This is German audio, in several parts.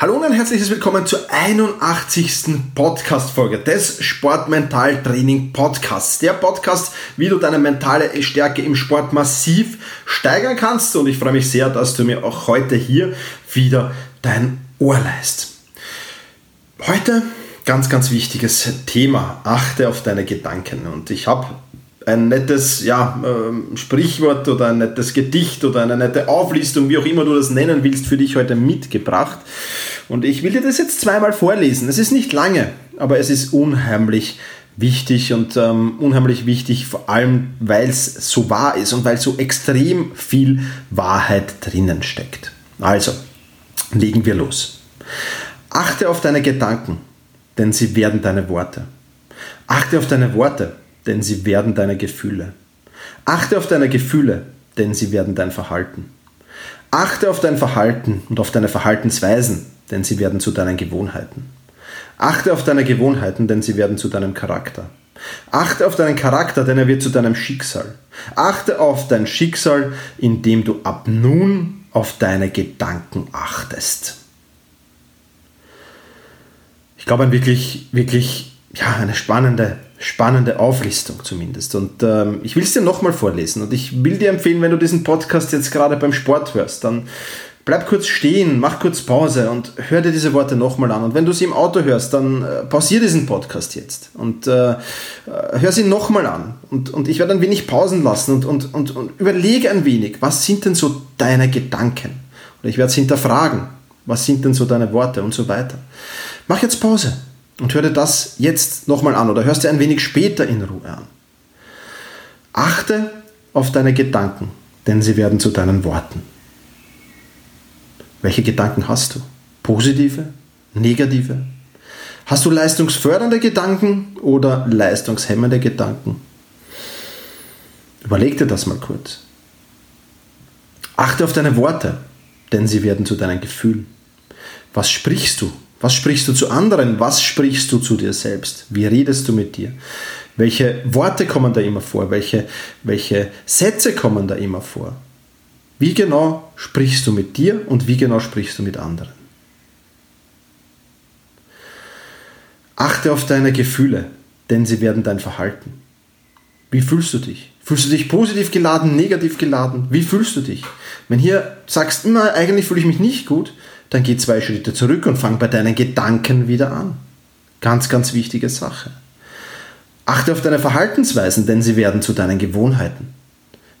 Hallo und ein herzliches Willkommen zur 81. Podcast-Folge des Sportmental-Training Podcasts. Der Podcast, wie du deine mentale Stärke im Sport massiv steigern kannst. Und ich freue mich sehr, dass du mir auch heute hier wieder dein Ohr leist. Heute ganz, ganz wichtiges Thema. Achte auf deine Gedanken. Und ich habe ein nettes ja, äh, Sprichwort oder ein nettes Gedicht oder eine nette Auflistung, wie auch immer du das nennen willst, für dich heute mitgebracht. Und ich will dir das jetzt zweimal vorlesen. Es ist nicht lange, aber es ist unheimlich wichtig und ähm, unheimlich wichtig, vor allem weil es so wahr ist und weil so extrem viel Wahrheit drinnen steckt. Also, legen wir los. Achte auf deine Gedanken, denn sie werden deine Worte. Achte auf deine Worte, denn sie werden deine Gefühle. Achte auf deine Gefühle, denn sie werden dein Verhalten. Achte auf dein Verhalten und auf deine Verhaltensweisen, denn sie werden zu deinen Gewohnheiten. Achte auf deine Gewohnheiten, denn sie werden zu deinem Charakter. Achte auf deinen Charakter, denn er wird zu deinem Schicksal. Achte auf dein Schicksal, indem du ab nun auf deine Gedanken achtest. Ich glaube, ein wirklich, wirklich, ja, eine spannende spannende Auflistung zumindest. Und ähm, ich will es dir nochmal vorlesen und ich will dir empfehlen, wenn du diesen Podcast jetzt gerade beim Sport hörst, dann bleib kurz stehen, mach kurz Pause und hör dir diese Worte nochmal an. Und wenn du sie im Auto hörst, dann äh, pausier diesen Podcast jetzt und äh, äh hör sie nochmal an. Und, und ich werde ein wenig pausen lassen und, und, und, und überlege ein wenig, was sind denn so deine Gedanken? Und ich werde es hinterfragen, was sind denn so deine Worte und so weiter. Mach jetzt Pause und hör dir das jetzt nochmal an oder hörst dir ein wenig später in Ruhe an. Achte auf deine Gedanken, denn sie werden zu deinen Worten. Welche Gedanken hast du? Positive? Negative? Hast du leistungsfördernde Gedanken oder leistungshemmende Gedanken? Überleg dir das mal kurz. Achte auf deine Worte, denn sie werden zu deinen Gefühlen. Was sprichst du? Was sprichst du zu anderen? Was sprichst du zu dir selbst? Wie redest du mit dir? Welche Worte kommen da immer vor? Welche, welche Sätze kommen da immer vor? Wie genau sprichst du mit dir und wie genau sprichst du mit anderen? Achte auf deine Gefühle, denn sie werden dein Verhalten. Wie fühlst du dich? Fühlst du dich positiv geladen, negativ geladen? Wie fühlst du dich? Wenn hier sagst, immer eigentlich fühle ich mich nicht gut, dann geh zwei Schritte zurück und fang bei deinen Gedanken wieder an. Ganz, ganz wichtige Sache. Achte auf deine Verhaltensweisen, denn sie werden zu deinen Gewohnheiten.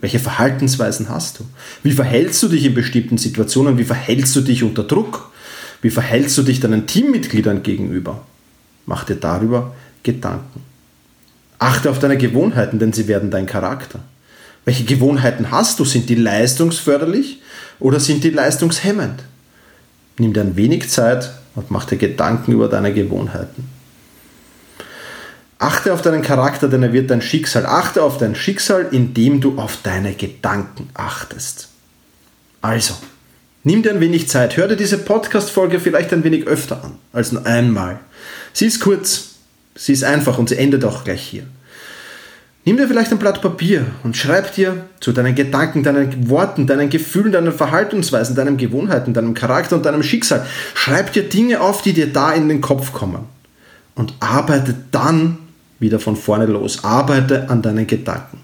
Welche Verhaltensweisen hast du? Wie verhältst du dich in bestimmten Situationen? Wie verhältst du dich unter Druck? Wie verhältst du dich deinen Teammitgliedern gegenüber? Mach dir darüber Gedanken. Achte auf deine Gewohnheiten, denn sie werden dein Charakter. Welche Gewohnheiten hast du? Sind die leistungsförderlich oder sind die leistungshemmend? Nimm dir ein wenig Zeit und mach dir Gedanken über deine Gewohnheiten. Achte auf deinen Charakter, denn er wird dein Schicksal. Achte auf dein Schicksal, indem du auf deine Gedanken achtest. Also, nimm dir ein wenig Zeit. Hör dir diese Podcast-Folge vielleicht ein wenig öfter an als nur einmal. Sie ist kurz, sie ist einfach und sie endet auch gleich hier. Nimm dir vielleicht ein Blatt Papier und schreib dir zu deinen Gedanken, deinen Worten, deinen Gefühlen, deinen Verhaltensweisen, deinen Gewohnheiten, deinem Charakter und deinem Schicksal. Schreib dir Dinge auf, die dir da in den Kopf kommen. Und arbeite dann wieder von vorne los. Arbeite an deinen Gedanken.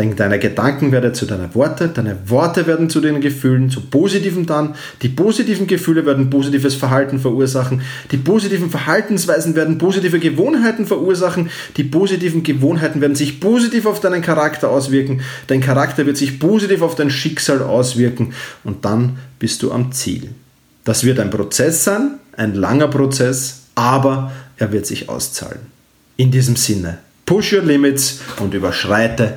Denn deine Gedanken werden zu deinen Worten, deine Worte werden zu den Gefühlen, zu positiven dann. Die positiven Gefühle werden positives Verhalten verursachen. Die positiven Verhaltensweisen werden positive Gewohnheiten verursachen. Die positiven Gewohnheiten werden sich positiv auf deinen Charakter auswirken. Dein Charakter wird sich positiv auf dein Schicksal auswirken. Und dann bist du am Ziel. Das wird ein Prozess sein, ein langer Prozess, aber er wird sich auszahlen. In diesem Sinne, push your limits und überschreite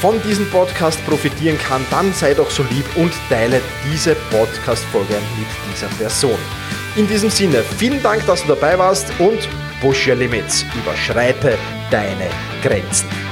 von diesem Podcast profitieren kann, dann sei doch so lieb und teile diese Podcast-Folge mit dieser Person. In diesem Sinne, vielen Dank, dass du dabei warst und push your limits, überschreite deine Grenzen.